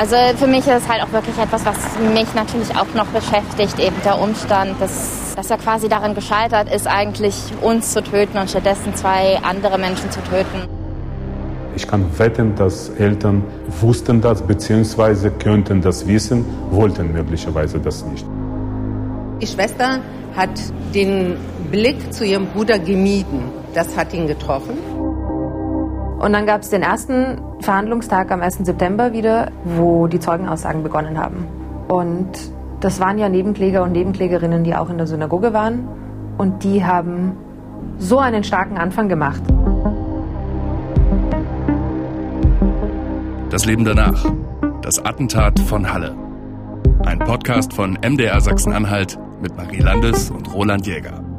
Also für mich ist es halt auch wirklich etwas, was mich natürlich auch noch beschäftigt, eben der Umstand, dass, dass er quasi daran gescheitert ist, eigentlich uns zu töten und stattdessen zwei andere Menschen zu töten. Ich kann wetten, dass Eltern wussten das bzw. könnten das wissen, wollten möglicherweise das nicht. Die Schwester hat den Blick zu ihrem Bruder gemieden. Das hat ihn getroffen. Und dann gab es den ersten Verhandlungstag am 1. September wieder, wo die Zeugenaussagen begonnen haben. Und das waren ja Nebenkläger und Nebenklägerinnen, die auch in der Synagoge waren. Und die haben so einen starken Anfang gemacht. Das Leben danach. Das Attentat von Halle. Ein Podcast von MDR Sachsen-Anhalt mit Marie Landes und Roland Jäger.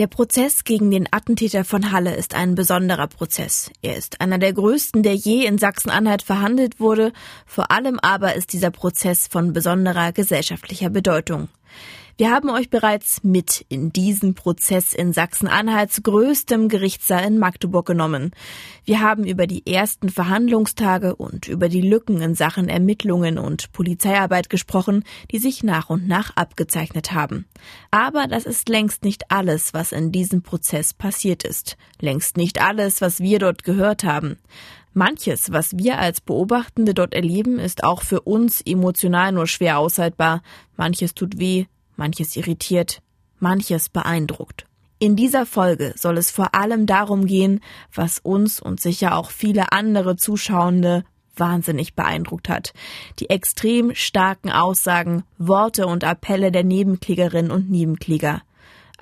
Der Prozess gegen den Attentäter von Halle ist ein besonderer Prozess. Er ist einer der größten, der je in Sachsen-Anhalt verhandelt wurde. Vor allem aber ist dieser Prozess von besonderer gesellschaftlicher Bedeutung. Wir haben euch bereits mit in diesen Prozess in Sachsen-Anhalts größtem Gerichtssaal in Magdeburg genommen. Wir haben über die ersten Verhandlungstage und über die Lücken in Sachen Ermittlungen und Polizeiarbeit gesprochen, die sich nach und nach abgezeichnet haben. Aber das ist längst nicht alles, was in diesem Prozess passiert ist. Längst nicht alles, was wir dort gehört haben. Manches, was wir als Beobachtende dort erleben, ist auch für uns emotional nur schwer aushaltbar. Manches tut weh, manches irritiert, manches beeindruckt. In dieser Folge soll es vor allem darum gehen, was uns und sicher auch viele andere Zuschauende wahnsinnig beeindruckt hat. Die extrem starken Aussagen, Worte und Appelle der Nebenklägerinnen und Nebenkläger.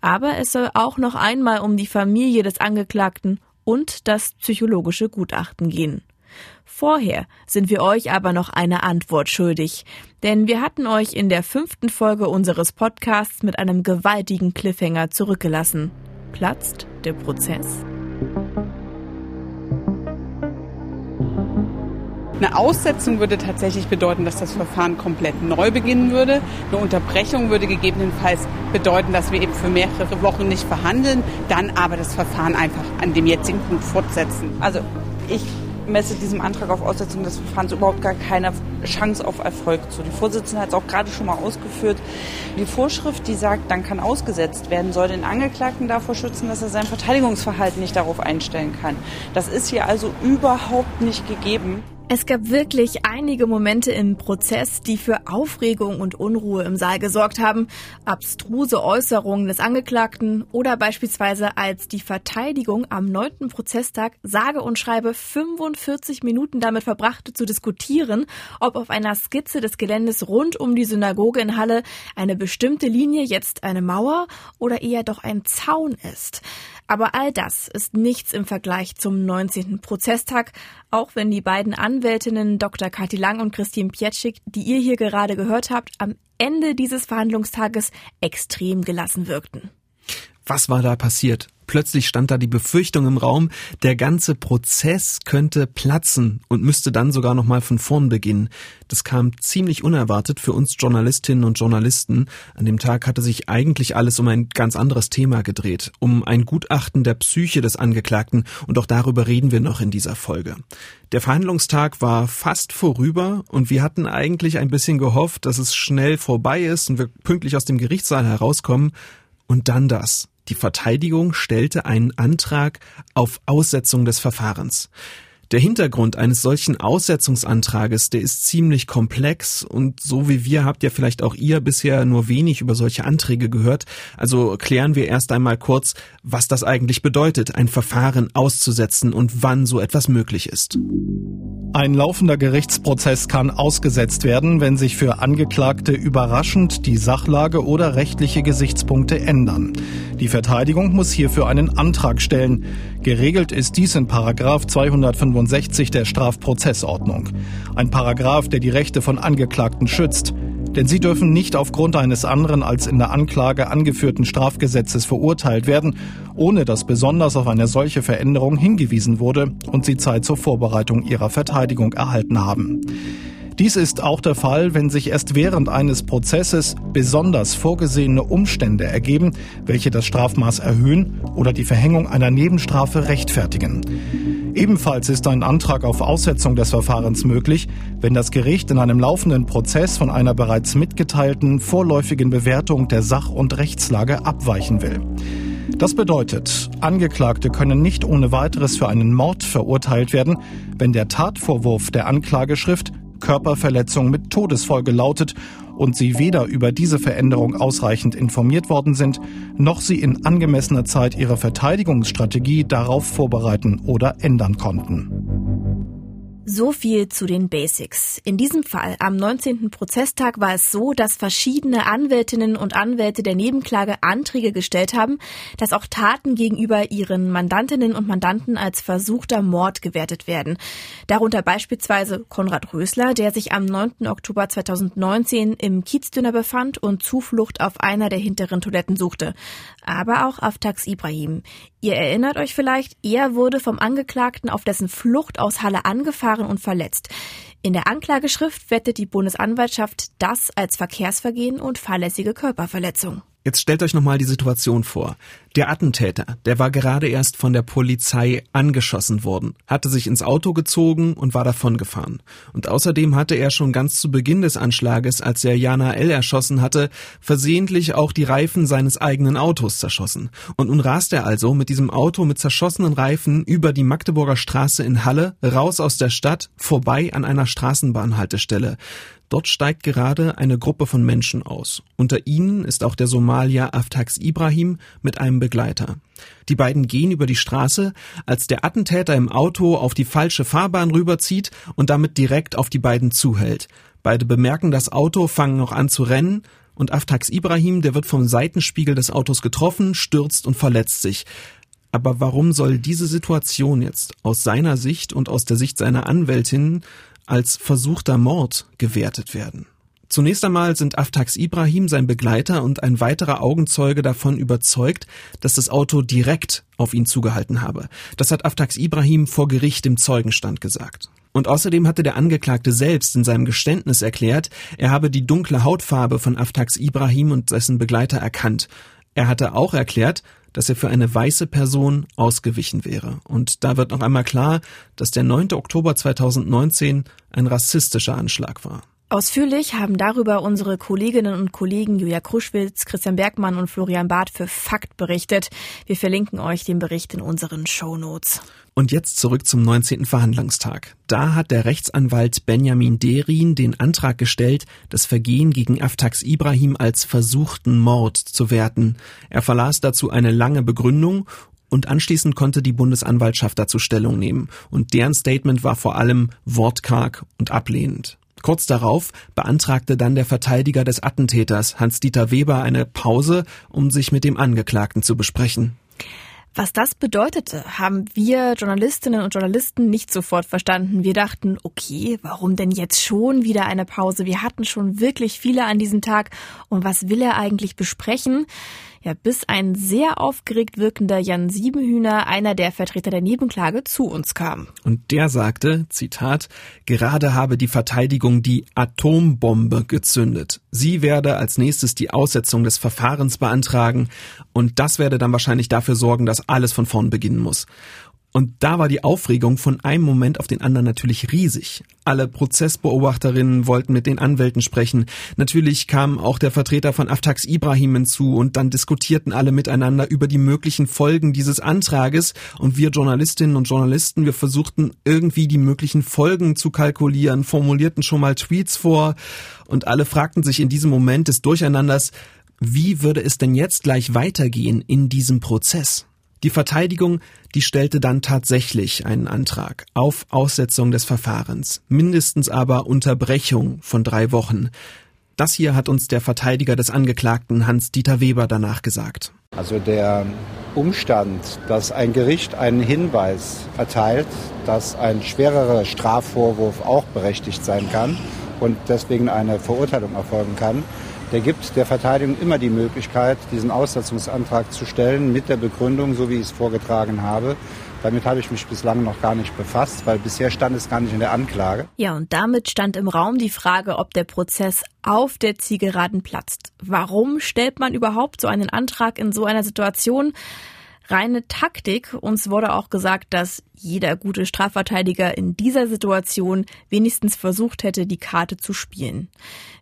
Aber es soll auch noch einmal um die Familie des Angeklagten und das psychologische Gutachten gehen. Vorher sind wir euch aber noch eine Antwort schuldig, denn wir hatten euch in der fünften Folge unseres Podcasts mit einem gewaltigen Cliffhanger zurückgelassen. Platzt der Prozess? Eine Aussetzung würde tatsächlich bedeuten, dass das Verfahren komplett neu beginnen würde. Eine Unterbrechung würde gegebenenfalls bedeuten, dass wir eben für mehrere Wochen nicht verhandeln, dann aber das Verfahren einfach an dem jetzigen Punkt fortsetzen. Also ich messe diesem Antrag auf Aussetzung des Verfahrens überhaupt gar keine Chance auf Erfolg zu. Die Vorsitzende hat es auch gerade schon mal ausgeführt. Die Vorschrift, die sagt, dann kann ausgesetzt werden, soll den Angeklagten davor schützen, dass er sein Verteidigungsverhalten nicht darauf einstellen kann. Das ist hier also überhaupt nicht gegeben. Es gab wirklich einige Momente im Prozess, die für Aufregung und Unruhe im Saal gesorgt haben. Abstruse Äußerungen des Angeklagten oder beispielsweise als die Verteidigung am neunten Prozesstag sage und schreibe 45 Minuten damit verbrachte zu diskutieren, ob auf einer Skizze des Geländes rund um die Synagoge in Halle eine bestimmte Linie jetzt eine Mauer oder eher doch ein Zaun ist. Aber all das ist nichts im Vergleich zum 19. Prozesstag, auch wenn die beiden Anwältinnen Dr. Kathi Lang und Christine Pietschik, die ihr hier gerade gehört habt, am Ende dieses Verhandlungstages extrem gelassen wirkten. Was war da passiert? Plötzlich stand da die Befürchtung im Raum, der ganze Prozess könnte platzen und müsste dann sogar noch mal von vorn beginnen. Das kam ziemlich unerwartet für uns Journalistinnen und Journalisten. An dem Tag hatte sich eigentlich alles um ein ganz anderes Thema gedreht, um ein Gutachten der Psyche des Angeklagten und auch darüber reden wir noch in dieser Folge. Der Verhandlungstag war fast vorüber und wir hatten eigentlich ein bisschen gehofft, dass es schnell vorbei ist und wir pünktlich aus dem Gerichtssaal herauskommen und dann das. Die Verteidigung stellte einen Antrag auf Aussetzung des Verfahrens. Der Hintergrund eines solchen Aussetzungsantrages, der ist ziemlich komplex und so wie wir habt ja vielleicht auch ihr bisher nur wenig über solche Anträge gehört. Also klären wir erst einmal kurz, was das eigentlich bedeutet, ein Verfahren auszusetzen und wann so etwas möglich ist. Ein laufender Gerichtsprozess kann ausgesetzt werden, wenn sich für Angeklagte überraschend die Sachlage oder rechtliche Gesichtspunkte ändern. Die Verteidigung muss hierfür einen Antrag stellen. Geregelt ist dies in Paragraf 265 der Strafprozessordnung. Ein Paragraph, der die Rechte von Angeklagten schützt. Denn sie dürfen nicht aufgrund eines anderen als in der Anklage angeführten Strafgesetzes verurteilt werden, ohne dass besonders auf eine solche Veränderung hingewiesen wurde und sie Zeit zur Vorbereitung ihrer Verteidigung erhalten haben. Dies ist auch der Fall, wenn sich erst während eines Prozesses besonders vorgesehene Umstände ergeben, welche das Strafmaß erhöhen oder die Verhängung einer Nebenstrafe rechtfertigen. Ebenfalls ist ein Antrag auf Aussetzung des Verfahrens möglich, wenn das Gericht in einem laufenden Prozess von einer bereits mitgeteilten vorläufigen Bewertung der Sach- und Rechtslage abweichen will. Das bedeutet, Angeklagte können nicht ohne weiteres für einen Mord verurteilt werden, wenn der Tatvorwurf der Anklageschrift Körperverletzung mit Todesfolge lautet und sie weder über diese Veränderung ausreichend informiert worden sind, noch sie in angemessener Zeit ihre Verteidigungsstrategie darauf vorbereiten oder ändern konnten. So viel zu den Basics. In diesem Fall, am 19. Prozesstag, war es so, dass verschiedene Anwältinnen und Anwälte der Nebenklage Anträge gestellt haben, dass auch Taten gegenüber ihren Mandantinnen und Mandanten als versuchter Mord gewertet werden. Darunter beispielsweise Konrad Rösler, der sich am 9. Oktober 2019 im Kiezdünner befand und Zuflucht auf einer der hinteren Toiletten suchte. Aber auch Aftax Ibrahim. Ihr erinnert euch vielleicht, er wurde vom Angeklagten auf dessen Flucht aus Halle angefahren und verletzt. In der Anklageschrift wettet die Bundesanwaltschaft das als Verkehrsvergehen und fahrlässige Körperverletzung. Jetzt stellt euch nochmal die Situation vor. Der Attentäter, der war gerade erst von der Polizei angeschossen worden, hatte sich ins Auto gezogen und war davongefahren. Und außerdem hatte er schon ganz zu Beginn des Anschlages, als er Jana L. erschossen hatte, versehentlich auch die Reifen seines eigenen Autos zerschossen. Und nun rast er also mit diesem Auto mit zerschossenen Reifen über die Magdeburger Straße in Halle, raus aus der Stadt, vorbei an einer Straßenbahnhaltestelle. Dort steigt gerade eine Gruppe von Menschen aus. Unter ihnen ist auch der Somalier Aftax Ibrahim mit einem Begleiter. Die beiden gehen über die Straße, als der Attentäter im Auto auf die falsche Fahrbahn rüberzieht und damit direkt auf die beiden zuhält. Beide bemerken das Auto, fangen noch an zu rennen und Aftax Ibrahim, der wird vom Seitenspiegel des Autos getroffen, stürzt und verletzt sich. Aber warum soll diese Situation jetzt aus seiner Sicht und aus der Sicht seiner Anwältin als versuchter Mord gewertet werden. Zunächst einmal sind Aftax Ibrahim, sein Begleiter und ein weiterer Augenzeuge davon überzeugt, dass das Auto direkt auf ihn zugehalten habe. Das hat Aftax Ibrahim vor Gericht im Zeugenstand gesagt. Und außerdem hatte der Angeklagte selbst in seinem Geständnis erklärt, er habe die dunkle Hautfarbe von Aftax Ibrahim und dessen Begleiter erkannt. Er hatte auch erklärt, dass er für eine weiße Person ausgewichen wäre. Und da wird noch einmal klar, dass der 9. Oktober 2019 ein rassistischer Anschlag war. Ausführlich haben darüber unsere Kolleginnen und Kollegen Julia Kruschwitz, Christian Bergmann und Florian Barth für Fakt berichtet. Wir verlinken euch den Bericht in unseren Show Notes. Und jetzt zurück zum 19. Verhandlungstag. Da hat der Rechtsanwalt Benjamin Derin den Antrag gestellt, das Vergehen gegen Aftax Ibrahim als versuchten Mord zu werten. Er verlas dazu eine lange Begründung und anschließend konnte die Bundesanwaltschaft dazu Stellung nehmen. Und deren Statement war vor allem wortkarg und ablehnend. Kurz darauf beantragte dann der Verteidiger des Attentäters, Hans-Dieter Weber, eine Pause, um sich mit dem Angeklagten zu besprechen. Was das bedeutete, haben wir Journalistinnen und Journalisten nicht sofort verstanden. Wir dachten, okay, warum denn jetzt schon wieder eine Pause? Wir hatten schon wirklich viele an diesem Tag. Und was will er eigentlich besprechen? Ja, bis ein sehr aufgeregt wirkender Jan Siebenhühner, einer der Vertreter der Nebenklage, zu uns kam. Und der sagte, Zitat, gerade habe die Verteidigung die Atombombe gezündet. Sie werde als nächstes die Aussetzung des Verfahrens beantragen und das werde dann wahrscheinlich dafür sorgen, dass alles von vorn beginnen muss. Und da war die Aufregung von einem Moment auf den anderen natürlich riesig. Alle Prozessbeobachterinnen wollten mit den Anwälten sprechen. Natürlich kam auch der Vertreter von Aftax Ibrahim hinzu und dann diskutierten alle miteinander über die möglichen Folgen dieses Antrages und wir Journalistinnen und Journalisten, wir versuchten irgendwie die möglichen Folgen zu kalkulieren, formulierten schon mal Tweets vor und alle fragten sich in diesem Moment des Durcheinanders, wie würde es denn jetzt gleich weitergehen in diesem Prozess? Die Verteidigung, die stellte dann tatsächlich einen Antrag auf Aussetzung des Verfahrens, mindestens aber Unterbrechung von drei Wochen. Das hier hat uns der Verteidiger des Angeklagten Hans-Dieter Weber danach gesagt. Also der Umstand, dass ein Gericht einen Hinweis erteilt, dass ein schwererer Strafvorwurf auch berechtigt sein kann und deswegen eine Verurteilung erfolgen kann, der gibt der Verteidigung immer die Möglichkeit, diesen Aussetzungsantrag zu stellen mit der Begründung, so wie ich es vorgetragen habe, Damit habe ich mich bislang noch gar nicht befasst, weil bisher stand es gar nicht in der Anklage. Ja, und damit stand im Raum die Frage, ob der Prozess auf der Zielgeraden platzt. Warum stellt man überhaupt so einen Antrag in so einer Situation? Reine Taktik. Uns wurde auch gesagt, dass jeder gute Strafverteidiger in dieser Situation wenigstens versucht hätte, die Karte zu spielen.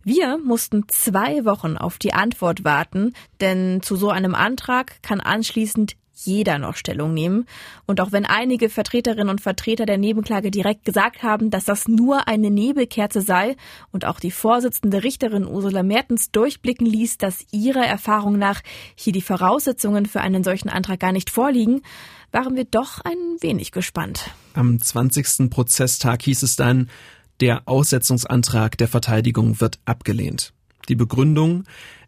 Wir mussten zwei Wochen auf die Antwort warten, denn zu so einem Antrag kann anschließend jeder noch Stellung nehmen. Und auch wenn einige Vertreterinnen und Vertreter der Nebenklage direkt gesagt haben, dass das nur eine Nebelkerze sei und auch die Vorsitzende Richterin Ursula Mertens durchblicken ließ, dass ihrer Erfahrung nach hier die Voraussetzungen für einen solchen Antrag gar nicht vorliegen, waren wir doch ein wenig gespannt. Am 20. Prozesstag hieß es dann, der Aussetzungsantrag der Verteidigung wird abgelehnt. Die Begründung,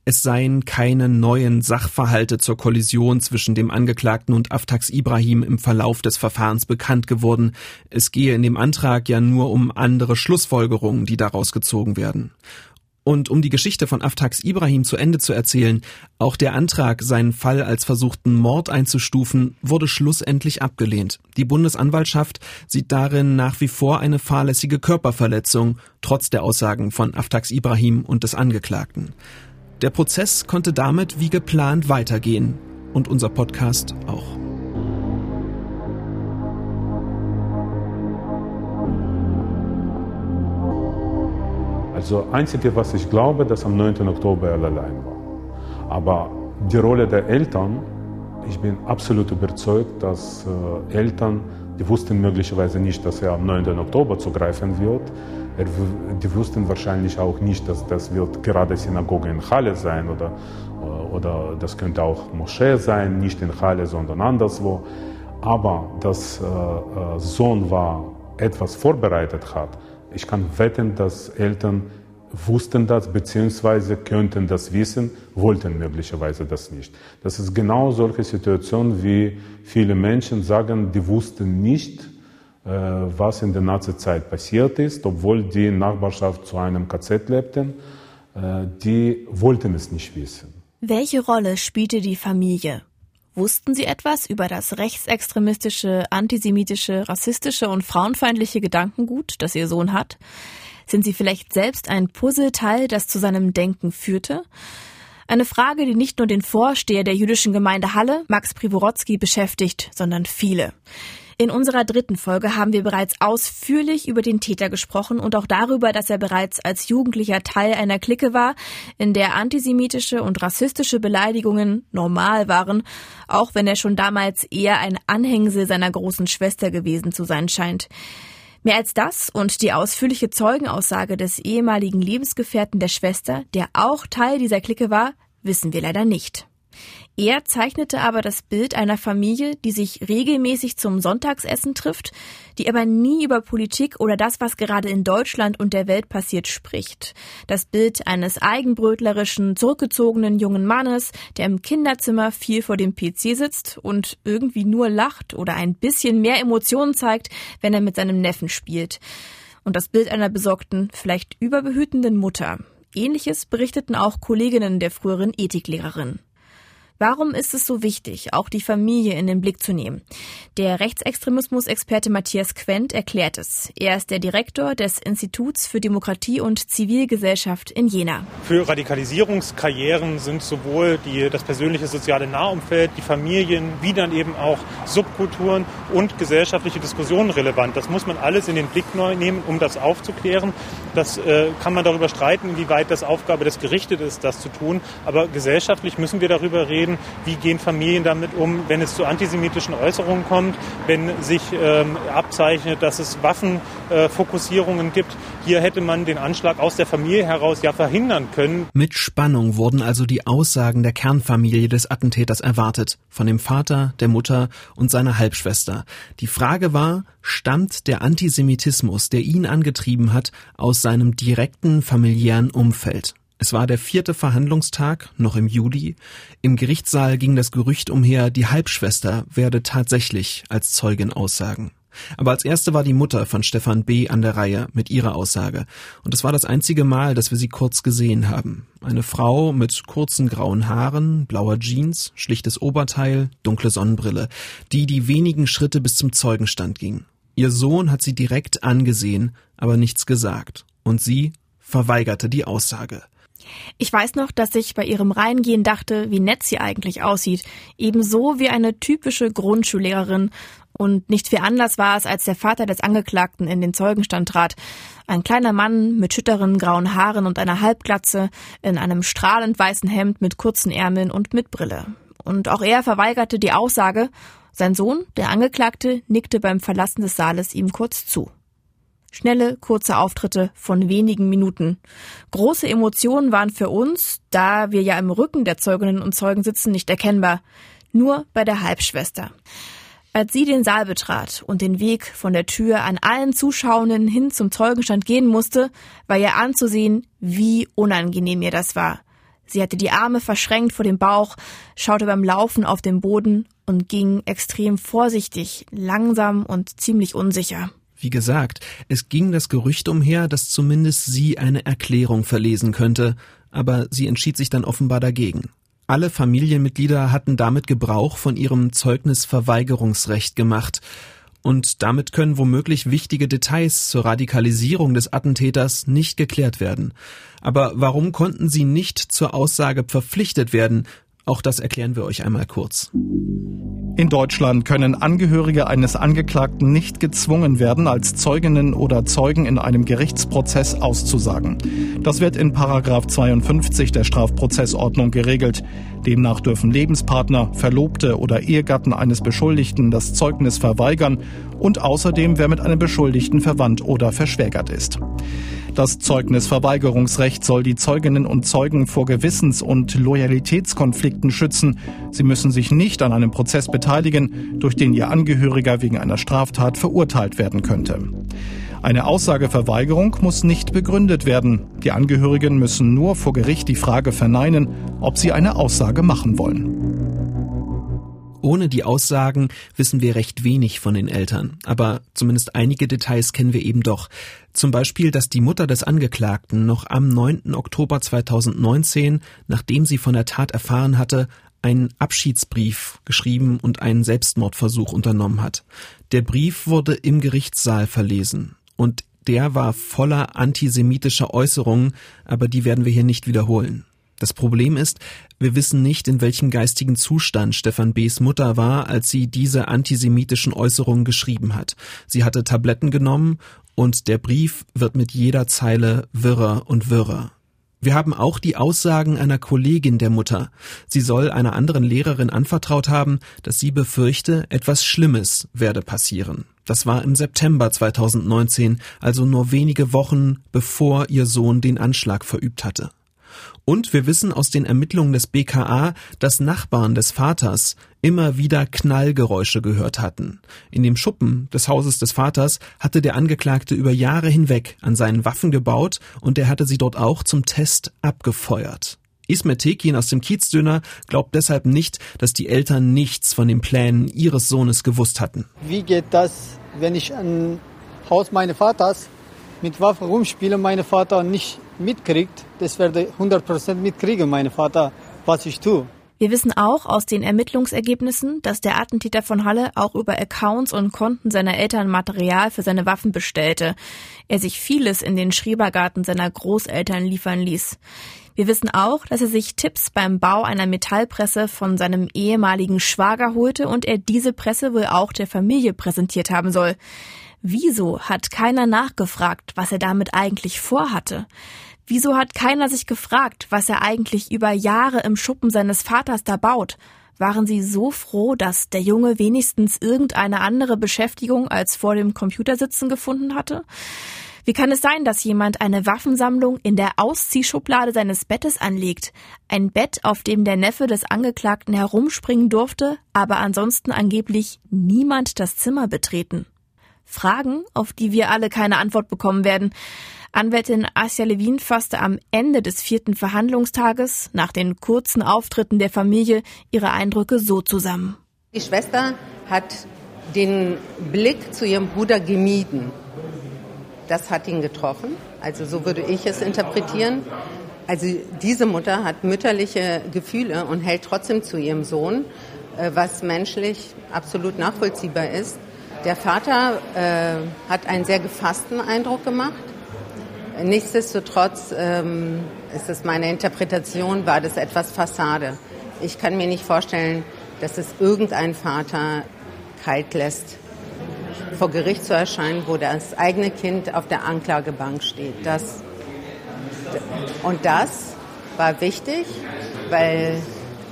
es seien keine neuen Sachverhalte zur Kollision zwischen dem Angeklagten und Aftax Ibrahim im Verlauf des Verfahrens bekannt geworden. Es gehe in dem Antrag ja nur um andere Schlussfolgerungen, die daraus gezogen werden. Und um die Geschichte von Aftax Ibrahim zu Ende zu erzählen, auch der Antrag, seinen Fall als versuchten Mord einzustufen, wurde schlussendlich abgelehnt. Die Bundesanwaltschaft sieht darin nach wie vor eine fahrlässige Körperverletzung, trotz der Aussagen von Aftax Ibrahim und des Angeklagten. Der Prozess konnte damit wie geplant weitergehen und unser Podcast auch. Also einzige, was ich glaube, dass am 9. Oktober er allein war. Aber die Rolle der Eltern, ich bin absolut überzeugt, dass äh, Eltern, die wussten möglicherweise nicht, dass er am 9. Oktober zugreifen wird, er, die wussten wahrscheinlich auch nicht, dass das wird gerade Synagoge in Halle sein oder, oder das könnte auch Moschee sein, nicht in Halle, sondern anderswo. Aber dass äh, Sohn war, etwas vorbereitet hat, ich kann wetten, dass Eltern wussten das bzw. könnten das wissen, wollten möglicherweise das nicht. Das ist genau solche Situation, wie viele Menschen sagen, die wussten nicht, was in der Nazizeit passiert ist, obwohl die Nachbarschaft zu einem KZ lebten. Äh, die wollten es nicht wissen. Welche Rolle spielte die Familie? Wussten Sie etwas über das rechtsextremistische, antisemitische, rassistische und frauenfeindliche Gedankengut, das Ihr Sohn hat? Sind Sie vielleicht selbst ein Puzzleteil, das zu seinem Denken führte? Eine Frage, die nicht nur den Vorsteher der jüdischen Gemeinde Halle, Max Privorotsky, beschäftigt, sondern viele. In unserer dritten Folge haben wir bereits ausführlich über den Täter gesprochen und auch darüber, dass er bereits als Jugendlicher Teil einer Clique war, in der antisemitische und rassistische Beleidigungen normal waren, auch wenn er schon damals eher ein Anhängsel seiner großen Schwester gewesen zu sein scheint. Mehr als das und die ausführliche Zeugenaussage des ehemaligen Lebensgefährten der Schwester, der auch Teil dieser Clique war, wissen wir leider nicht. Er zeichnete aber das Bild einer Familie, die sich regelmäßig zum Sonntagsessen trifft, die aber nie über Politik oder das, was gerade in Deutschland und der Welt passiert, spricht. Das Bild eines eigenbrötlerischen, zurückgezogenen jungen Mannes, der im Kinderzimmer viel vor dem PC sitzt und irgendwie nur lacht oder ein bisschen mehr Emotionen zeigt, wenn er mit seinem Neffen spielt. Und das Bild einer besorgten, vielleicht überbehütenden Mutter. Ähnliches berichteten auch Kolleginnen der früheren Ethiklehrerin. Warum ist es so wichtig, auch die Familie in den Blick zu nehmen? Der Rechtsextremismus-Experte Matthias Quent erklärt es. Er ist der Direktor des Instituts für Demokratie und Zivilgesellschaft in Jena. Für Radikalisierungskarrieren sind sowohl die, das persönliche soziale Nahumfeld, die Familien, wie dann eben auch Subkulturen und gesellschaftliche Diskussionen relevant. Das muss man alles in den Blick nehmen, um das aufzuklären. Das äh, kann man darüber streiten, inwieweit das Aufgabe des Gerichtes ist, das zu tun. Aber gesellschaftlich müssen wir darüber reden, reden, wie gehen Familien damit um, wenn es zu antisemitischen Äußerungen kommt, wenn sich ähm, abzeichnet, dass es Waffenfokussierungen äh, gibt. Hier hätte man den Anschlag aus der Familie heraus ja verhindern können. Mit Spannung wurden also die Aussagen der Kernfamilie des Attentäters erwartet, von dem Vater, der Mutter und seiner Halbschwester. Die Frage war, stammt der Antisemitismus, der ihn angetrieben hat, aus seinem direkten familiären Umfeld? Es war der vierte Verhandlungstag, noch im Juli. Im Gerichtssaal ging das Gerücht umher, die Halbschwester werde tatsächlich als Zeugin aussagen. Aber als erste war die Mutter von Stefan B. an der Reihe mit ihrer Aussage. Und es war das einzige Mal, dass wir sie kurz gesehen haben. Eine Frau mit kurzen grauen Haaren, blauer Jeans, schlichtes Oberteil, dunkle Sonnenbrille, die die wenigen Schritte bis zum Zeugenstand ging. Ihr Sohn hat sie direkt angesehen, aber nichts gesagt. Und sie verweigerte die Aussage. Ich weiß noch, dass ich bei ihrem Reingehen dachte, wie nett sie eigentlich aussieht. Ebenso wie eine typische Grundschullehrerin. Und nicht viel anders war es, als der Vater des Angeklagten in den Zeugenstand trat. Ein kleiner Mann mit schütteren grauen Haaren und einer Halbglatze, in einem strahlend weißen Hemd mit kurzen Ärmeln und mit Brille. Und auch er verweigerte die Aussage. Sein Sohn, der Angeklagte, nickte beim Verlassen des Saales ihm kurz zu. Schnelle, kurze Auftritte von wenigen Minuten. Große Emotionen waren für uns, da wir ja im Rücken der Zeuginnen und Zeugen sitzen, nicht erkennbar. Nur bei der Halbschwester. Als sie den Saal betrat und den Weg von der Tür an allen Zuschauenden hin zum Zeugenstand gehen musste, war ihr anzusehen, wie unangenehm ihr das war. Sie hatte die Arme verschränkt vor dem Bauch, schaute beim Laufen auf den Boden und ging extrem vorsichtig, langsam und ziemlich unsicher. Wie gesagt, es ging das Gerücht umher, dass zumindest sie eine Erklärung verlesen könnte, aber sie entschied sich dann offenbar dagegen. Alle Familienmitglieder hatten damit Gebrauch von ihrem Zeugnisverweigerungsrecht gemacht, und damit können womöglich wichtige Details zur Radikalisierung des Attentäters nicht geklärt werden. Aber warum konnten sie nicht zur Aussage verpflichtet werden? Auch das erklären wir euch einmal kurz. In Deutschland können Angehörige eines Angeklagten nicht gezwungen werden, als Zeuginnen oder Zeugen in einem Gerichtsprozess auszusagen. Das wird in Paragraph 52 der Strafprozessordnung geregelt. Demnach dürfen Lebenspartner, Verlobte oder Ehegatten eines Beschuldigten das Zeugnis verweigern und außerdem wer mit einem Beschuldigten verwandt oder verschwägert ist. Das Zeugnisverweigerungsrecht soll die Zeuginnen und Zeugen vor Gewissens- und Loyalitätskonflikten schützen. Sie müssen sich nicht an einem Prozess beteiligen, durch den ihr Angehöriger wegen einer Straftat verurteilt werden könnte. Eine Aussageverweigerung muss nicht begründet werden. Die Angehörigen müssen nur vor Gericht die Frage verneinen, ob sie eine Aussage machen wollen. Ohne die Aussagen wissen wir recht wenig von den Eltern, aber zumindest einige Details kennen wir eben doch. Zum Beispiel, dass die Mutter des Angeklagten noch am 9. Oktober 2019, nachdem sie von der Tat erfahren hatte, einen Abschiedsbrief geschrieben und einen Selbstmordversuch unternommen hat. Der Brief wurde im Gerichtssaal verlesen und der war voller antisemitischer Äußerungen, aber die werden wir hier nicht wiederholen. Das Problem ist, wir wissen nicht, in welchem geistigen Zustand Stefan B.s Mutter war, als sie diese antisemitischen Äußerungen geschrieben hat. Sie hatte Tabletten genommen und der Brief wird mit jeder Zeile wirrer und wirrer. Wir haben auch die Aussagen einer Kollegin der Mutter. Sie soll einer anderen Lehrerin anvertraut haben, dass sie befürchte, etwas Schlimmes werde passieren. Das war im September 2019, also nur wenige Wochen bevor ihr Sohn den Anschlag verübt hatte. Und wir wissen aus den Ermittlungen des BKA, dass Nachbarn des Vaters immer wieder Knallgeräusche gehört hatten. In dem Schuppen des Hauses des Vaters hatte der Angeklagte über Jahre hinweg an seinen Waffen gebaut und er hatte sie dort auch zum Test abgefeuert. Ismet Tekin aus dem Kiezdöner glaubt deshalb nicht, dass die Eltern nichts von den Plänen ihres Sohnes gewusst hatten. Wie geht das, wenn ich ein Haus meines Vaters mit Waffen rumspiele, mein Vater nicht mitkriegt, das werde 100% mitkriegen, mein Vater, was ich tue. Wir wissen auch aus den Ermittlungsergebnissen, dass der Attentäter von Halle auch über Accounts und Konten seiner Eltern Material für seine Waffen bestellte. Er sich vieles in den Schrebergarten seiner Großeltern liefern ließ. Wir wissen auch, dass er sich Tipps beim Bau einer Metallpresse von seinem ehemaligen Schwager holte und er diese Presse wohl auch der Familie präsentiert haben soll. Wieso hat keiner nachgefragt, was er damit eigentlich vorhatte? Wieso hat keiner sich gefragt, was er eigentlich über Jahre im Schuppen seines Vaters da baut? Waren sie so froh, dass der Junge wenigstens irgendeine andere Beschäftigung als vor dem Computersitzen gefunden hatte? Wie kann es sein, dass jemand eine Waffensammlung in der Ausziehschublade seines Bettes anlegt? Ein Bett, auf dem der Neffe des Angeklagten herumspringen durfte, aber ansonsten angeblich niemand das Zimmer betreten. Fragen, auf die wir alle keine Antwort bekommen werden. Anwältin Asja Levin fasste am Ende des vierten Verhandlungstages nach den kurzen Auftritten der Familie ihre Eindrücke so zusammen. Die Schwester hat den Blick zu ihrem Bruder gemieden. Das hat ihn getroffen. Also so würde ich es interpretieren. Also diese Mutter hat mütterliche Gefühle und hält trotzdem zu ihrem Sohn, äh, was menschlich absolut nachvollziehbar ist. Der Vater äh, hat einen sehr gefassten Eindruck gemacht. Nichtsdestotrotz ähm, ist es meine Interpretation, war das etwas Fassade. Ich kann mir nicht vorstellen, dass es irgendein Vater kalt lässt, vor Gericht zu erscheinen, wo das eigene Kind auf der Anklagebank steht. Das, und das war wichtig, weil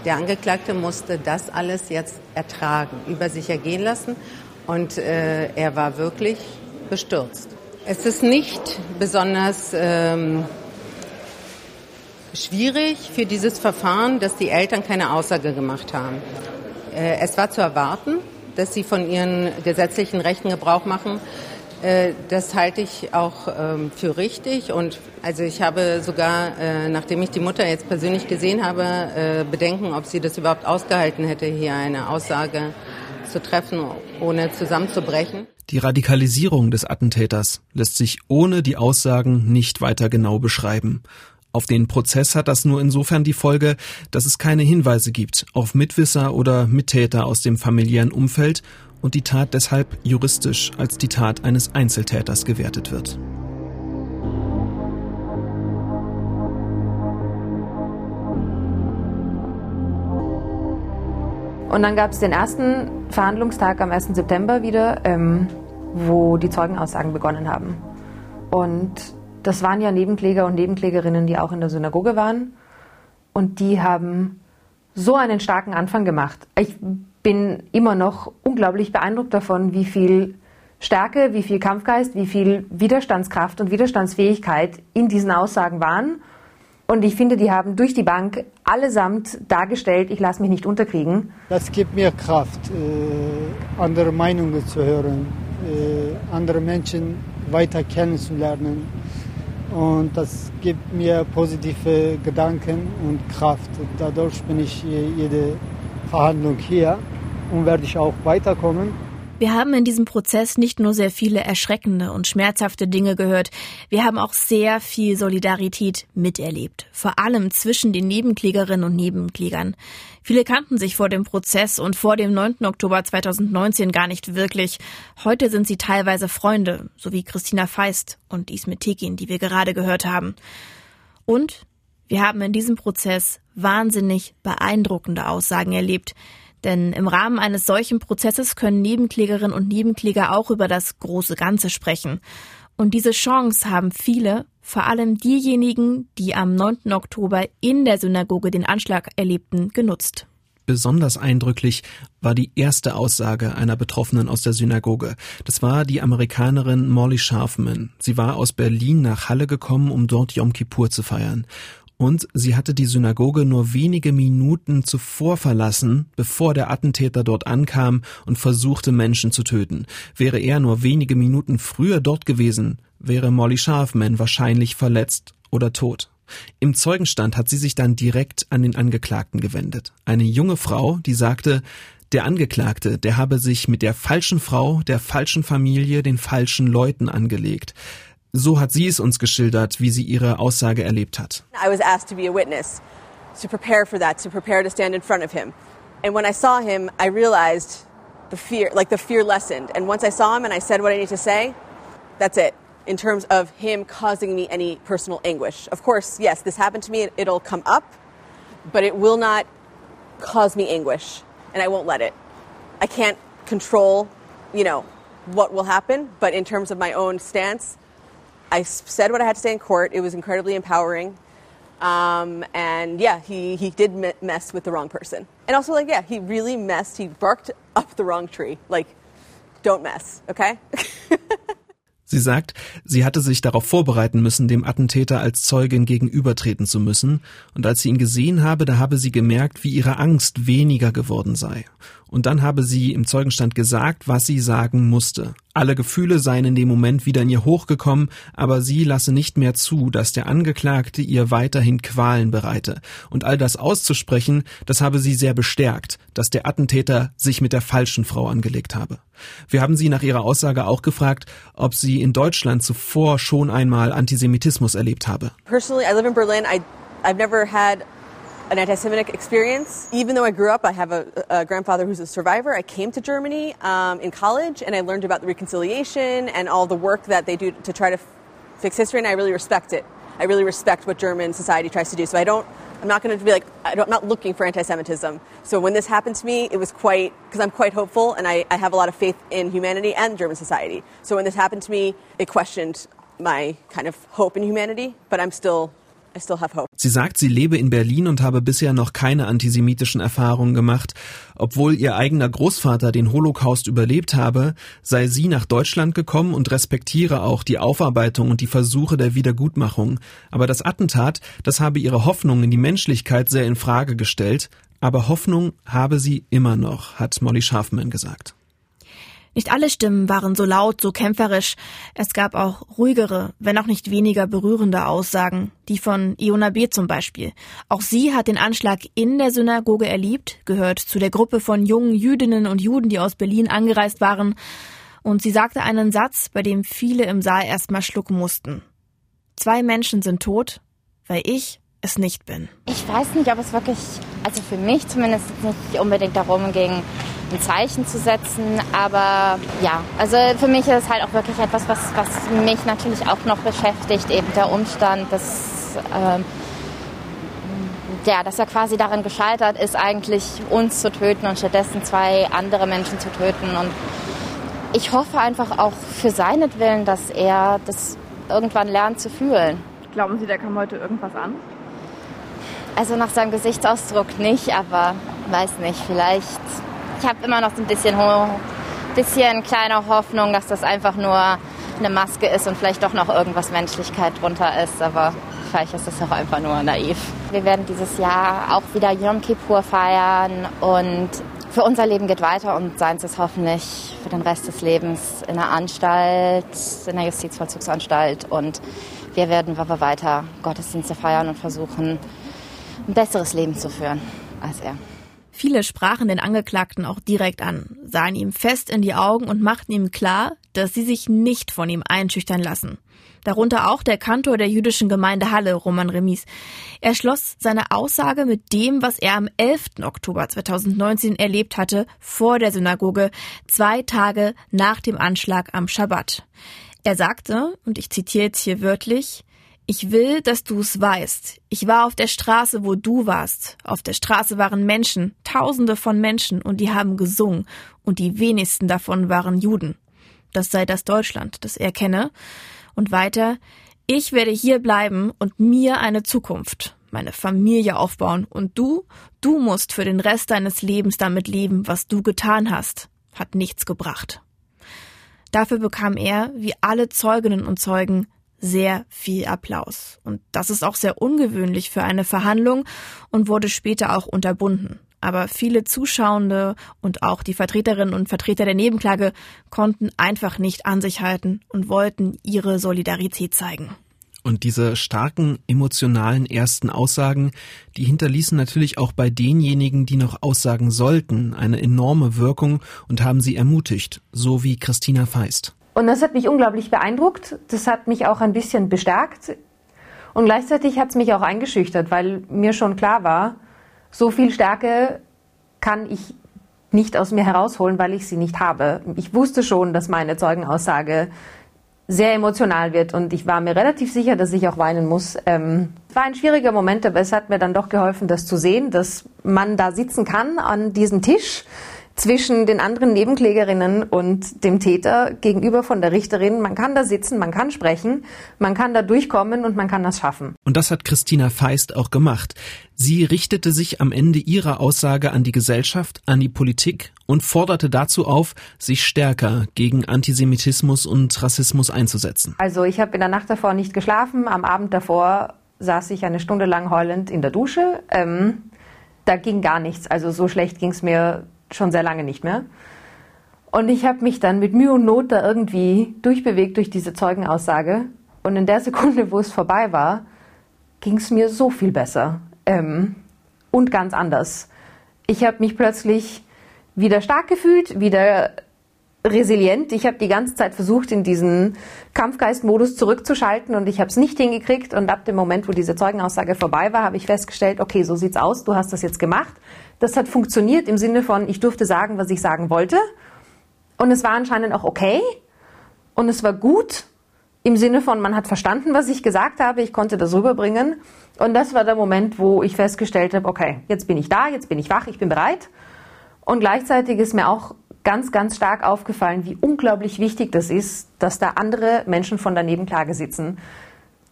der Angeklagte musste das alles jetzt ertragen, über sich ergehen lassen. Und äh, er war wirklich bestürzt. Es ist nicht besonders ähm, schwierig für dieses Verfahren, dass die Eltern keine Aussage gemacht haben. Äh, es war zu erwarten, dass sie von ihren gesetzlichen Rechten Gebrauch machen. Äh, das halte ich auch ähm, für richtig und also ich habe sogar, äh, nachdem ich die Mutter jetzt persönlich gesehen habe, äh, Bedenken, ob sie das überhaupt ausgehalten hätte, hier eine Aussage zu treffen, ohne zusammenzubrechen. Die Radikalisierung des Attentäters lässt sich ohne die Aussagen nicht weiter genau beschreiben. Auf den Prozess hat das nur insofern die Folge, dass es keine Hinweise gibt auf Mitwisser oder Mittäter aus dem familiären Umfeld und die Tat deshalb juristisch als die Tat eines Einzeltäters gewertet wird. Und dann gab es den ersten Verhandlungstag am 1. September wieder, ähm, wo die Zeugenaussagen begonnen haben. Und das waren ja Nebenkläger und Nebenklägerinnen, die auch in der Synagoge waren. Und die haben so einen starken Anfang gemacht. Ich bin immer noch unglaublich beeindruckt davon, wie viel Stärke, wie viel Kampfgeist, wie viel Widerstandskraft und Widerstandsfähigkeit in diesen Aussagen waren. Und ich finde, die haben durch die Bank allesamt dargestellt, ich lasse mich nicht unterkriegen. Das gibt mir Kraft, äh, andere Meinungen zu hören, äh, andere Menschen weiter kennenzulernen und das gibt mir positive Gedanken und Kraft. Dadurch bin ich jede Verhandlung hier und werde ich auch weiterkommen. Wir haben in diesem Prozess nicht nur sehr viele erschreckende und schmerzhafte Dinge gehört, wir haben auch sehr viel Solidarität miterlebt, vor allem zwischen den Nebenklägerinnen und Nebenklägern. Viele kannten sich vor dem Prozess und vor dem 9. Oktober 2019 gar nicht wirklich. Heute sind sie teilweise Freunde, so wie Christina Feist und Ismet Tekin, die wir gerade gehört haben. Und wir haben in diesem Prozess wahnsinnig beeindruckende Aussagen erlebt. Denn im Rahmen eines solchen Prozesses können Nebenklägerinnen und Nebenkläger auch über das große Ganze sprechen. Und diese Chance haben viele, vor allem diejenigen, die am 9. Oktober in der Synagoge den Anschlag erlebten, genutzt. Besonders eindrücklich war die erste Aussage einer Betroffenen aus der Synagoge. Das war die Amerikanerin Molly Scharfman. Sie war aus Berlin nach Halle gekommen, um dort Yom Kippur zu feiern und sie hatte die Synagoge nur wenige Minuten zuvor verlassen, bevor der Attentäter dort ankam und versuchte Menschen zu töten. Wäre er nur wenige Minuten früher dort gewesen, wäre Molly Scharfman wahrscheinlich verletzt oder tot. Im Zeugenstand hat sie sich dann direkt an den Angeklagten gewendet. Eine junge Frau, die sagte, der Angeklagte, der habe sich mit der falschen Frau, der falschen Familie, den falschen Leuten angelegt. So hat sie es uns geschildert, wie sie ihre Aussage erlebt hat. I was asked to be a witness, to prepare for that, to prepare to stand in front of him. And when I saw him, I realized the fear, like the fear lessened. And once I saw him and I said what I need to say, that's it. In terms of him causing me any personal anguish. Of course, yes, this happened to me, it'll come up, but it will not cause me anguish, and I won't let it. I can't control, you know, what will happen, but in terms of my own stance, I said what I had to say in court. It was incredibly empowering. Um, and yeah, he, he did mess with the wrong person. And also, like, yeah, he really messed. He barked up the wrong tree. Like, don't mess, okay? Sie sagt, sie hatte sich darauf vorbereiten müssen, dem Attentäter als Zeugin gegenübertreten zu müssen, und als sie ihn gesehen habe, da habe sie gemerkt, wie ihre Angst weniger geworden sei. Und dann habe sie im Zeugenstand gesagt, was sie sagen musste. Alle Gefühle seien in dem Moment wieder in ihr hochgekommen, aber sie lasse nicht mehr zu, dass der Angeklagte ihr weiterhin Qualen bereite. Und all das auszusprechen, das habe sie sehr bestärkt, dass der Attentäter sich mit der falschen Frau angelegt habe. Wir haben sie nach ihrer Aussage auch gefragt, ob sie in Deutschland zuvor schon einmal Antisemitismus erlebt habe. Personally, I live in Berlin. I, I've never had an anti Semitic experience. Even though I grew up, I have a, a grandfather who's a survivor. I came to Germany um, in college and I learned about the reconciliation and all the work that they do to try to f- fix history, and I really respect it. I really respect what German society tries to do. So I don't, I'm not going to be like, I'm not looking for anti Semitism. So when this happened to me, it was quite, because I'm quite hopeful and I, I have a lot of faith in humanity and German society. So when this happened to me, it questioned my kind of hope in humanity, but I'm still Sie sagt, sie lebe in Berlin und habe bisher noch keine antisemitischen Erfahrungen gemacht. Obwohl ihr eigener Großvater den Holocaust überlebt habe, sei sie nach Deutschland gekommen und respektiere auch die Aufarbeitung und die Versuche der Wiedergutmachung. Aber das Attentat, das habe ihre Hoffnung in die Menschlichkeit sehr in Frage gestellt. Aber Hoffnung habe sie immer noch, hat Molly Scharfmann gesagt. Nicht alle Stimmen waren so laut, so kämpferisch. Es gab auch ruhigere, wenn auch nicht weniger berührende Aussagen. Die von Iona B. zum Beispiel. Auch sie hat den Anschlag in der Synagoge erlebt, gehört zu der Gruppe von jungen Jüdinnen und Juden, die aus Berlin angereist waren. Und sie sagte einen Satz, bei dem viele im Saal erstmal schlucken mussten. Zwei Menschen sind tot, weil ich es nicht bin. Ich weiß nicht, ob es wirklich, also für mich zumindest nicht unbedingt darum ging, ein Zeichen zu setzen. Aber ja, also für mich ist es halt auch wirklich etwas, was, was mich natürlich auch noch beschäftigt, eben der Umstand, dass, ähm, ja, dass er quasi darin gescheitert ist, eigentlich uns zu töten und stattdessen zwei andere Menschen zu töten. Und ich hoffe einfach auch für seinetwillen, dass er das irgendwann lernt zu fühlen. Glauben Sie, da kam heute irgendwas an? Also nach seinem Gesichtsausdruck nicht, aber weiß nicht, vielleicht ich habe immer noch so ein bisschen, bisschen kleine Hoffnung, dass das einfach nur eine Maske ist und vielleicht doch noch irgendwas Menschlichkeit drunter ist. Aber vielleicht ist das auch einfach nur naiv. Wir werden dieses Jahr auch wieder Yom Kippur feiern und für unser Leben geht weiter und seins ist hoffentlich für den Rest des Lebens in der Anstalt, in der Justizvollzugsanstalt und wir werden weiter Gottesdienste feiern und versuchen, ein besseres Leben zu führen als er. Viele sprachen den Angeklagten auch direkt an, sahen ihm fest in die Augen und machten ihm klar, dass sie sich nicht von ihm einschüchtern lassen. Darunter auch der Kantor der jüdischen Gemeinde Halle, Roman Remis. Er schloss seine Aussage mit dem, was er am 11. Oktober 2019 erlebt hatte, vor der Synagoge, zwei Tage nach dem Anschlag am Schabbat. Er sagte, und ich zitiere jetzt hier wörtlich, ich will, dass du es weißt. Ich war auf der Straße, wo du warst. Auf der Straße waren Menschen, Tausende von Menschen, und die haben gesungen, und die wenigsten davon waren Juden. Das sei das Deutschland, das er kenne. Und weiter, ich werde hier bleiben und mir eine Zukunft, meine Familie aufbauen, und du, du musst für den Rest deines Lebens damit leben, was du getan hast, hat nichts gebracht. Dafür bekam er, wie alle Zeuginnen und Zeugen, sehr viel Applaus. Und das ist auch sehr ungewöhnlich für eine Verhandlung und wurde später auch unterbunden. Aber viele Zuschauende und auch die Vertreterinnen und Vertreter der Nebenklage konnten einfach nicht an sich halten und wollten ihre Solidarität zeigen. Und diese starken emotionalen ersten Aussagen, die hinterließen natürlich auch bei denjenigen, die noch aussagen sollten, eine enorme Wirkung und haben sie ermutigt, so wie Christina Feist. Und das hat mich unglaublich beeindruckt. Das hat mich auch ein bisschen bestärkt. Und gleichzeitig hat es mich auch eingeschüchtert, weil mir schon klar war, so viel Stärke kann ich nicht aus mir herausholen, weil ich sie nicht habe. Ich wusste schon, dass meine Zeugenaussage sehr emotional wird und ich war mir relativ sicher, dass ich auch weinen muss. Ähm, es war ein schwieriger Moment, aber es hat mir dann doch geholfen, das zu sehen, dass man da sitzen kann an diesem Tisch zwischen den anderen Nebenklägerinnen und dem Täter gegenüber von der Richterin. Man kann da sitzen, man kann sprechen, man kann da durchkommen und man kann das schaffen. Und das hat Christina Feist auch gemacht. Sie richtete sich am Ende ihrer Aussage an die Gesellschaft, an die Politik und forderte dazu auf, sich stärker gegen Antisemitismus und Rassismus einzusetzen. Also ich habe in der Nacht davor nicht geschlafen. Am Abend davor saß ich eine Stunde lang heulend in der Dusche. Ähm, da ging gar nichts. Also so schlecht ging es mir schon sehr lange nicht mehr. Und ich habe mich dann mit Mühe und Not da irgendwie durchbewegt durch diese Zeugenaussage. Und in der Sekunde, wo es vorbei war, ging es mir so viel besser ähm, und ganz anders. Ich habe mich plötzlich wieder stark gefühlt, wieder resilient. Ich habe die ganze Zeit versucht, in diesen Kampfgeistmodus zurückzuschalten und ich habe es nicht hingekriegt. Und ab dem Moment, wo diese Zeugenaussage vorbei war, habe ich festgestellt, okay, so sieht's aus, du hast das jetzt gemacht. Das hat funktioniert im Sinne von, ich durfte sagen, was ich sagen wollte. Und es war anscheinend auch okay. Und es war gut im Sinne von, man hat verstanden, was ich gesagt habe, ich konnte das rüberbringen. Und das war der Moment, wo ich festgestellt habe, okay, jetzt bin ich da, jetzt bin ich wach, ich bin bereit. Und gleichzeitig ist mir auch ganz, ganz stark aufgefallen, wie unglaublich wichtig das ist, dass da andere Menschen von der Nebenklage sitzen,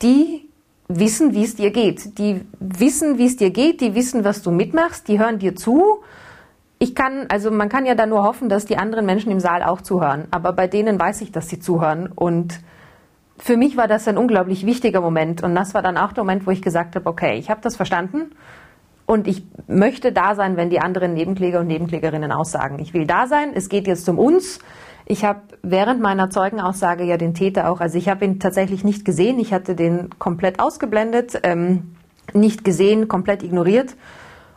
die wissen, wie es dir geht. Die wissen, wie es dir geht, die wissen, was du mitmachst, die hören dir zu. Ich kann, also man kann ja da nur hoffen, dass die anderen Menschen im Saal auch zuhören. Aber bei denen weiß ich, dass sie zuhören. Und für mich war das ein unglaublich wichtiger Moment. Und das war dann auch der Moment, wo ich gesagt habe, okay, ich habe das verstanden und ich möchte da sein, wenn die anderen Nebenkläger und Nebenklägerinnen aussagen. Ich will da sein. Es geht jetzt um uns. Ich habe während meiner Zeugenaussage ja den Täter auch, also ich habe ihn tatsächlich nicht gesehen. Ich hatte den komplett ausgeblendet, ähm, nicht gesehen, komplett ignoriert.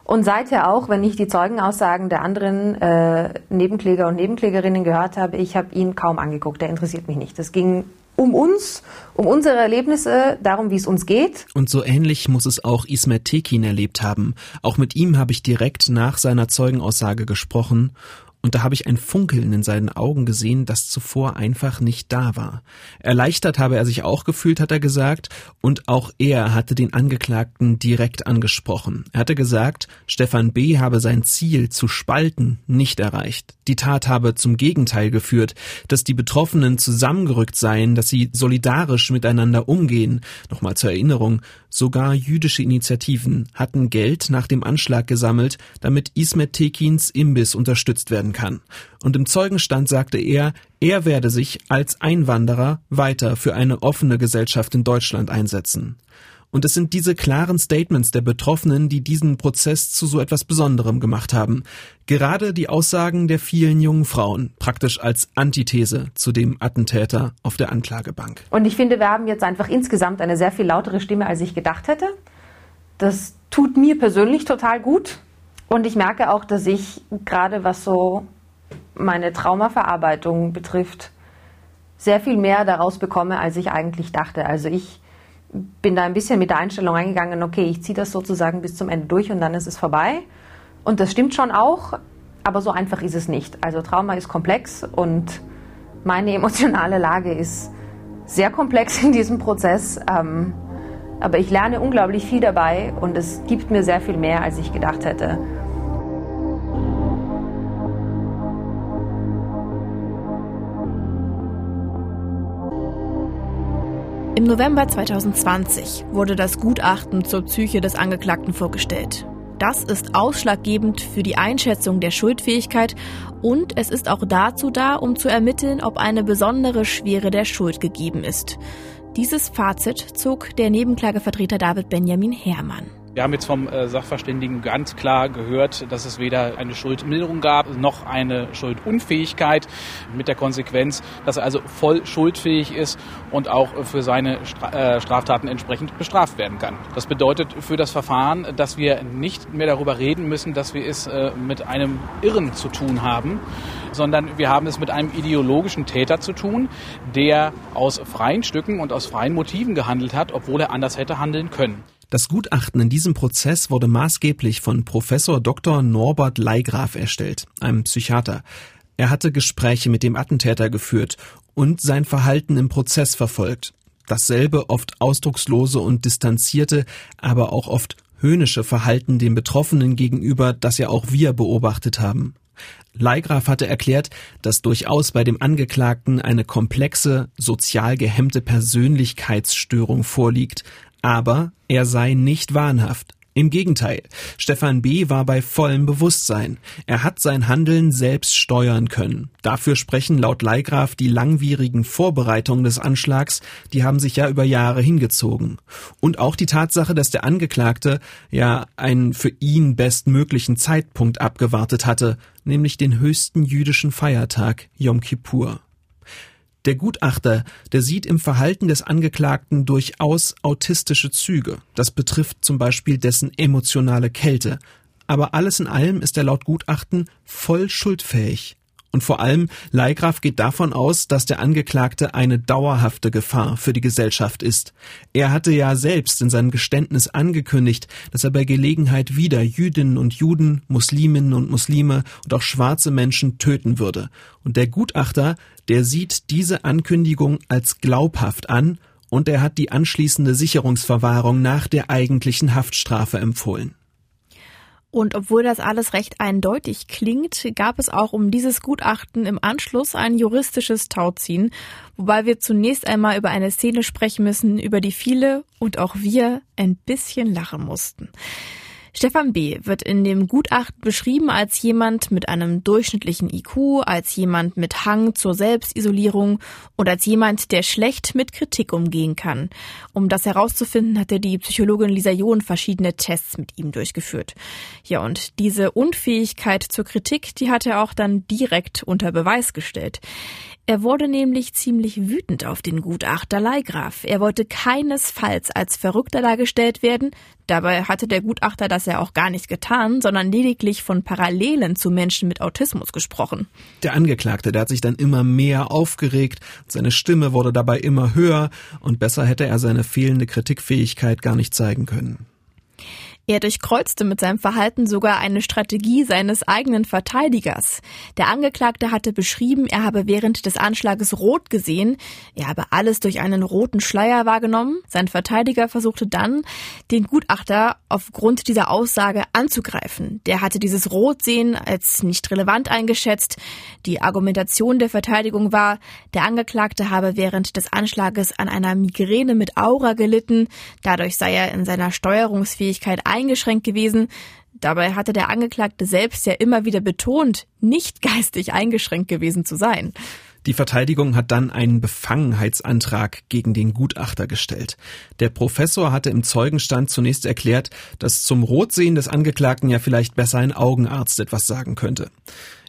Und seither auch, wenn ich die Zeugenaussagen der anderen äh, Nebenkläger und Nebenklägerinnen gehört habe, ich habe ihn kaum angeguckt. Der interessiert mich nicht. Das ging um uns, um unsere Erlebnisse, darum, wie es uns geht. Und so ähnlich muss es auch Ismet Tekin erlebt haben. Auch mit ihm habe ich direkt nach seiner Zeugenaussage gesprochen und da habe ich ein Funkeln in seinen Augen gesehen, das zuvor einfach nicht da war. Erleichtert habe er sich auch gefühlt, hat er gesagt, und auch er hatte den Angeklagten direkt angesprochen. Er hatte gesagt, Stefan B. habe sein Ziel zu spalten nicht erreicht. Die Tat habe zum Gegenteil geführt, dass die Betroffenen zusammengerückt seien, dass sie solidarisch miteinander umgehen. Nochmal zur Erinnerung, Sogar jüdische Initiativen hatten Geld nach dem Anschlag gesammelt, damit Ismet Tekins Imbiss unterstützt werden kann. Und im Zeugenstand sagte er, er werde sich als Einwanderer weiter für eine offene Gesellschaft in Deutschland einsetzen. Und es sind diese klaren Statements der Betroffenen, die diesen Prozess zu so etwas Besonderem gemacht haben. Gerade die Aussagen der vielen jungen Frauen, praktisch als Antithese zu dem Attentäter auf der Anklagebank. Und ich finde, wir haben jetzt einfach insgesamt eine sehr viel lautere Stimme, als ich gedacht hätte. Das tut mir persönlich total gut. Und ich merke auch, dass ich gerade was so meine Traumaverarbeitung betrifft, sehr viel mehr daraus bekomme, als ich eigentlich dachte. Also ich bin da ein bisschen mit der Einstellung eingegangen, okay, ich ziehe das sozusagen bis zum Ende durch und dann ist es vorbei. Und das stimmt schon auch, aber so einfach ist es nicht. Also Trauma ist komplex und meine emotionale Lage ist sehr komplex in diesem Prozess. Ähm, aber ich lerne unglaublich viel dabei und es gibt mir sehr viel mehr, als ich gedacht hätte. Im November 2020 wurde das Gutachten zur Psyche des Angeklagten vorgestellt. Das ist ausschlaggebend für die Einschätzung der Schuldfähigkeit und es ist auch dazu da, um zu ermitteln, ob eine besondere Schwere der Schuld gegeben ist. Dieses Fazit zog der Nebenklagevertreter David Benjamin Herrmann. Wir haben jetzt vom äh, Sachverständigen ganz klar gehört, dass es weder eine Schuldmilderung gab noch eine Schuldunfähigkeit mit der Konsequenz, dass er also voll schuldfähig ist und auch für seine äh, Straftaten entsprechend bestraft werden kann. Das bedeutet für das Verfahren, dass wir nicht mehr darüber reden müssen, dass wir es äh, mit einem Irren zu tun haben, sondern wir haben es mit einem ideologischen Täter zu tun, der aus freien Stücken und aus freien Motiven gehandelt hat, obwohl er anders hätte handeln können. Das Gutachten in diesem Prozess wurde maßgeblich von Professor Dr. Norbert Leigraf erstellt, einem Psychiater. Er hatte Gespräche mit dem Attentäter geführt und sein Verhalten im Prozess verfolgt. Dasselbe oft ausdruckslose und distanzierte, aber auch oft höhnische Verhalten dem Betroffenen gegenüber, das ja auch wir beobachtet haben. Leigraf hatte erklärt, dass durchaus bei dem Angeklagten eine komplexe, sozial gehemmte Persönlichkeitsstörung vorliegt, aber er sei nicht wahnhaft. Im Gegenteil, Stefan B. war bei vollem Bewusstsein. Er hat sein Handeln selbst steuern können. Dafür sprechen laut Leigraf die langwierigen Vorbereitungen des Anschlags, die haben sich ja über Jahre hingezogen. Und auch die Tatsache, dass der Angeklagte ja einen für ihn bestmöglichen Zeitpunkt abgewartet hatte, nämlich den höchsten jüdischen Feiertag Yom Kippur. Der Gutachter, der sieht im Verhalten des Angeklagten durchaus autistische Züge. Das betrifft zum Beispiel dessen emotionale Kälte. Aber alles in allem ist er laut Gutachten voll schuldfähig. Und vor allem, Leigraf geht davon aus, dass der Angeklagte eine dauerhafte Gefahr für die Gesellschaft ist. Er hatte ja selbst in seinem Geständnis angekündigt, dass er bei Gelegenheit wieder Jüdinnen und Juden, Musliminnen und Muslime und auch schwarze Menschen töten würde. Und der Gutachter, der sieht diese Ankündigung als glaubhaft an und er hat die anschließende Sicherungsverwahrung nach der eigentlichen Haftstrafe empfohlen. Und obwohl das alles recht eindeutig klingt, gab es auch um dieses Gutachten im Anschluss ein juristisches Tauziehen, wobei wir zunächst einmal über eine Szene sprechen müssen, über die viele und auch wir ein bisschen lachen mussten. Stefan B. wird in dem Gutachten beschrieben als jemand mit einem durchschnittlichen IQ, als jemand mit Hang zur Selbstisolierung und als jemand, der schlecht mit Kritik umgehen kann. Um das herauszufinden, hatte die Psychologin Lisa John verschiedene Tests mit ihm durchgeführt. Ja, und diese Unfähigkeit zur Kritik, die hat er auch dann direkt unter Beweis gestellt. Er wurde nämlich ziemlich wütend auf den Gutachter Leigraf. Er wollte keinesfalls als Verrückter dargestellt werden. Dabei hatte der Gutachter das ja auch gar nicht getan, sondern lediglich von Parallelen zu Menschen mit Autismus gesprochen. Der Angeklagte, der hat sich dann immer mehr aufgeregt, seine Stimme wurde dabei immer höher und besser hätte er seine fehlende Kritikfähigkeit gar nicht zeigen können. Er durchkreuzte mit seinem Verhalten sogar eine Strategie seines eigenen Verteidigers. Der Angeklagte hatte beschrieben, er habe während des Anschlages rot gesehen, er habe alles durch einen roten Schleier wahrgenommen. Sein Verteidiger versuchte dann, den Gutachter aufgrund dieser Aussage anzugreifen. Der hatte dieses Rotsehen als nicht relevant eingeschätzt. Die Argumentation der Verteidigung war, der Angeklagte habe während des Anschlages an einer Migräne mit Aura gelitten. Dadurch sei er in seiner Steuerungsfähigkeit eingeschränkt gewesen. Dabei hatte der Angeklagte selbst ja immer wieder betont, nicht geistig eingeschränkt gewesen zu sein. Die Verteidigung hat dann einen Befangenheitsantrag gegen den Gutachter gestellt. Der Professor hatte im Zeugenstand zunächst erklärt, dass zum Rotsehen des Angeklagten ja vielleicht besser ein Augenarzt etwas sagen könnte.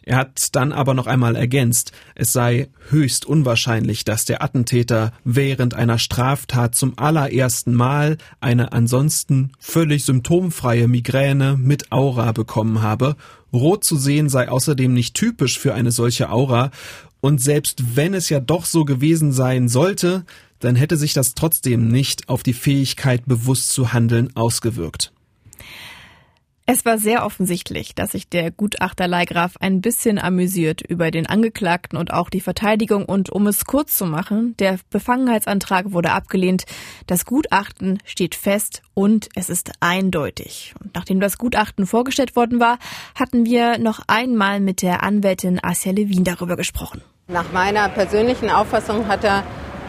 Er hat dann aber noch einmal ergänzt, es sei höchst unwahrscheinlich, dass der Attentäter während einer Straftat zum allerersten Mal eine ansonsten völlig symptomfreie Migräne mit Aura bekommen habe. Rot zu sehen sei außerdem nicht typisch für eine solche Aura und selbst wenn es ja doch so gewesen sein sollte, dann hätte sich das trotzdem nicht auf die Fähigkeit bewusst zu handeln ausgewirkt. Es war sehr offensichtlich, dass sich der Gutachter Leigraf ein bisschen amüsiert über den Angeklagten und auch die Verteidigung. Und um es kurz zu machen, der Befangenheitsantrag wurde abgelehnt. Das Gutachten steht fest und es ist eindeutig. Und nachdem das Gutachten vorgestellt worden war, hatten wir noch einmal mit der Anwältin Asja Levin darüber gesprochen. Nach meiner persönlichen Auffassung hat er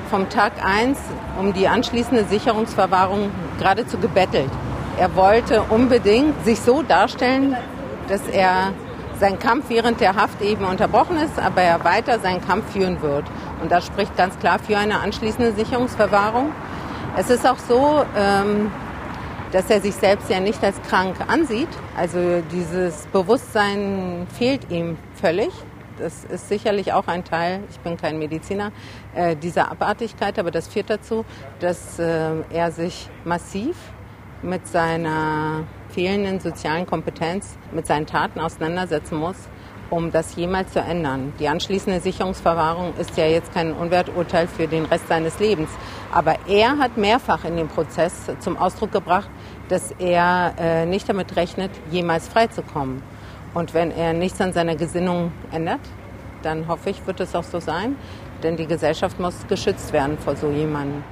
vom Tag eins um die anschließende Sicherungsverwahrung geradezu gebettelt. Er wollte unbedingt sich so darstellen, dass er sein Kampf während der Haft eben unterbrochen ist, aber er weiter seinen Kampf führen wird. Und das spricht ganz klar für eine anschließende Sicherungsverwahrung. Es ist auch so, ähm, dass er sich selbst ja nicht als krank ansieht. Also dieses Bewusstsein fehlt ihm völlig. Das ist sicherlich auch ein Teil, ich bin kein Mediziner, äh, dieser Abartigkeit, aber das führt dazu, dass äh, er sich massiv mit seiner fehlenden sozialen Kompetenz, mit seinen Taten auseinandersetzen muss, um das jemals zu ändern. Die anschließende Sicherungsverwahrung ist ja jetzt kein Unwerturteil für den Rest seines Lebens. Aber er hat mehrfach in dem Prozess zum Ausdruck gebracht, dass er äh, nicht damit rechnet, jemals freizukommen. Und wenn er nichts an seiner Gesinnung ändert, dann hoffe ich, wird es auch so sein. Denn die Gesellschaft muss geschützt werden vor so jemandem.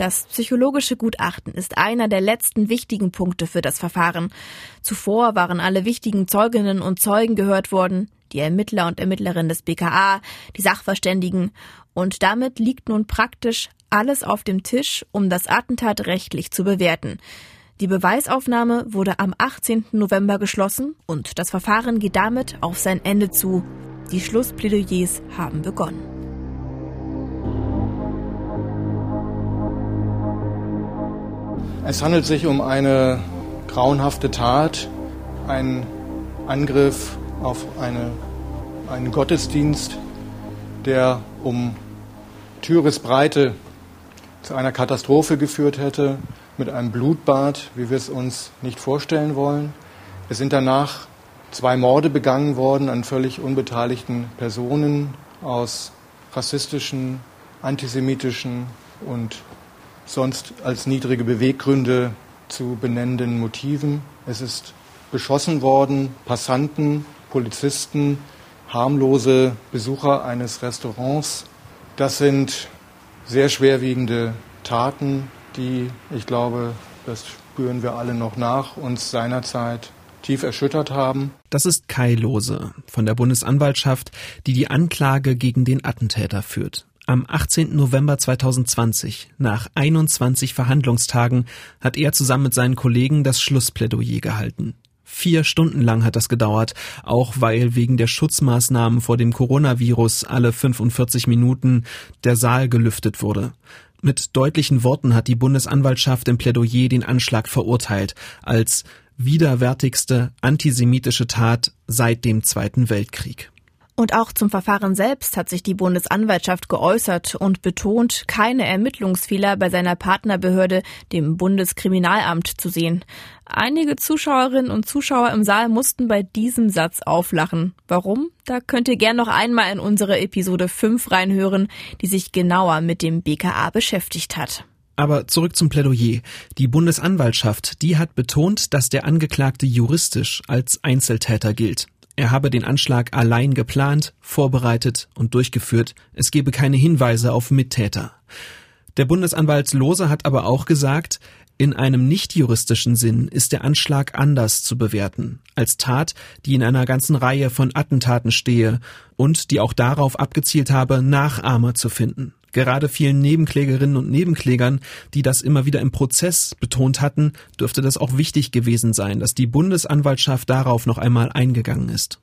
Das psychologische Gutachten ist einer der letzten wichtigen Punkte für das Verfahren. Zuvor waren alle wichtigen Zeuginnen und Zeugen gehört worden, die Ermittler und Ermittlerinnen des BKA, die Sachverständigen, und damit liegt nun praktisch alles auf dem Tisch, um das Attentat rechtlich zu bewerten. Die Beweisaufnahme wurde am 18. November geschlossen und das Verfahren geht damit auf sein Ende zu. Die Schlussplädoyers haben begonnen. Es handelt sich um eine grauenhafte Tat, ein Angriff auf eine, einen Gottesdienst, der um Türesbreite zu einer Katastrophe geführt hätte, mit einem Blutbad, wie wir es uns nicht vorstellen wollen. Es sind danach zwei Morde begangen worden an völlig unbeteiligten Personen aus rassistischen, antisemitischen und sonst als niedrige Beweggründe zu benennenden Motiven. Es ist beschossen worden, Passanten, Polizisten, harmlose Besucher eines Restaurants. Das sind sehr schwerwiegende Taten, die, ich glaube, das spüren wir alle noch nach, uns seinerzeit tief erschüttert haben. Das ist Kai Lose von der Bundesanwaltschaft, die die Anklage gegen den Attentäter führt. Am 18. November 2020, nach 21 Verhandlungstagen, hat er zusammen mit seinen Kollegen das Schlussplädoyer gehalten. Vier Stunden lang hat das gedauert, auch weil wegen der Schutzmaßnahmen vor dem Coronavirus alle 45 Minuten der Saal gelüftet wurde. Mit deutlichen Worten hat die Bundesanwaltschaft im Plädoyer den Anschlag verurteilt als widerwärtigste antisemitische Tat seit dem Zweiten Weltkrieg. Und auch zum Verfahren selbst hat sich die Bundesanwaltschaft geäußert und betont, keine Ermittlungsfehler bei seiner Partnerbehörde, dem Bundeskriminalamt, zu sehen. Einige Zuschauerinnen und Zuschauer im Saal mussten bei diesem Satz auflachen. Warum? Da könnt ihr gern noch einmal in unsere Episode 5 reinhören, die sich genauer mit dem BKA beschäftigt hat. Aber zurück zum Plädoyer. Die Bundesanwaltschaft, die hat betont, dass der Angeklagte juristisch als Einzeltäter gilt. Er habe den Anschlag allein geplant, vorbereitet und durchgeführt. Es gebe keine Hinweise auf Mittäter. Der Bundesanwalt Lose hat aber auch gesagt, in einem nicht juristischen Sinn ist der Anschlag anders zu bewerten, als Tat, die in einer ganzen Reihe von Attentaten stehe und die auch darauf abgezielt habe, Nachahmer zu finden. Gerade vielen Nebenklägerinnen und Nebenklägern, die das immer wieder im Prozess betont hatten, dürfte das auch wichtig gewesen sein, dass die Bundesanwaltschaft darauf noch einmal eingegangen ist.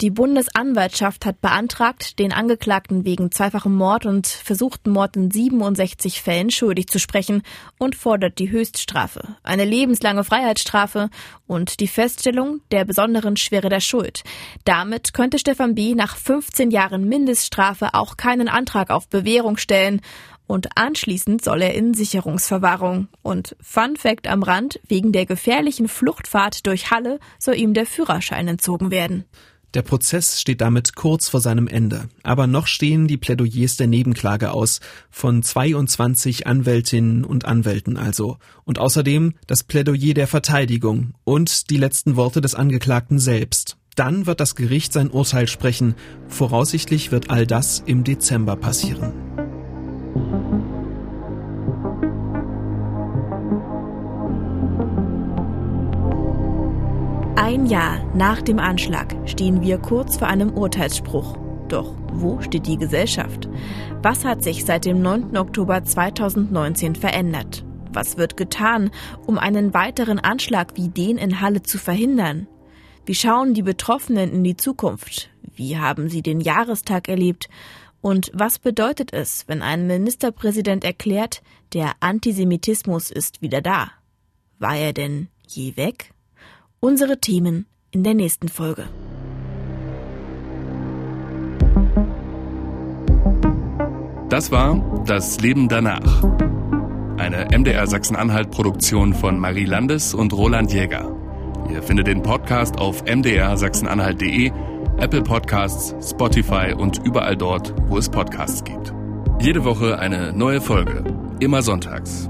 Die Bundesanwaltschaft hat beantragt, den Angeklagten wegen zweifachem Mord und versuchten Mord in 67 Fällen schuldig zu sprechen und fordert die Höchststrafe, eine lebenslange Freiheitsstrafe und die Feststellung der besonderen Schwere der Schuld. Damit könnte Stefan B. nach 15 Jahren Mindeststrafe auch keinen Antrag auf Bewährung stellen und anschließend soll er in Sicherungsverwahrung. Und Fun Fact am Rand, wegen der gefährlichen Fluchtfahrt durch Halle soll ihm der Führerschein entzogen werden. Der Prozess steht damit kurz vor seinem Ende. Aber noch stehen die Plädoyers der Nebenklage aus, von 22 Anwältinnen und Anwälten also. Und außerdem das Plädoyer der Verteidigung und die letzten Worte des Angeklagten selbst. Dann wird das Gericht sein Urteil sprechen. Voraussichtlich wird all das im Dezember passieren. Ein Jahr nach dem Anschlag stehen wir kurz vor einem Urteilsspruch. Doch wo steht die Gesellschaft? Was hat sich seit dem 9. Oktober 2019 verändert? Was wird getan, um einen weiteren Anschlag wie den in Halle zu verhindern? Wie schauen die Betroffenen in die Zukunft? Wie haben sie den Jahrestag erlebt? Und was bedeutet es, wenn ein Ministerpräsident erklärt, der Antisemitismus ist wieder da? War er denn je weg? Unsere Themen in der nächsten Folge. Das war Das Leben danach. Eine MDR Sachsen-Anhalt-Produktion von Marie Landes und Roland Jäger. Ihr findet den Podcast auf mdrsachsenanhalt.de, Apple Podcasts, Spotify und überall dort, wo es Podcasts gibt. Jede Woche eine neue Folge, immer sonntags.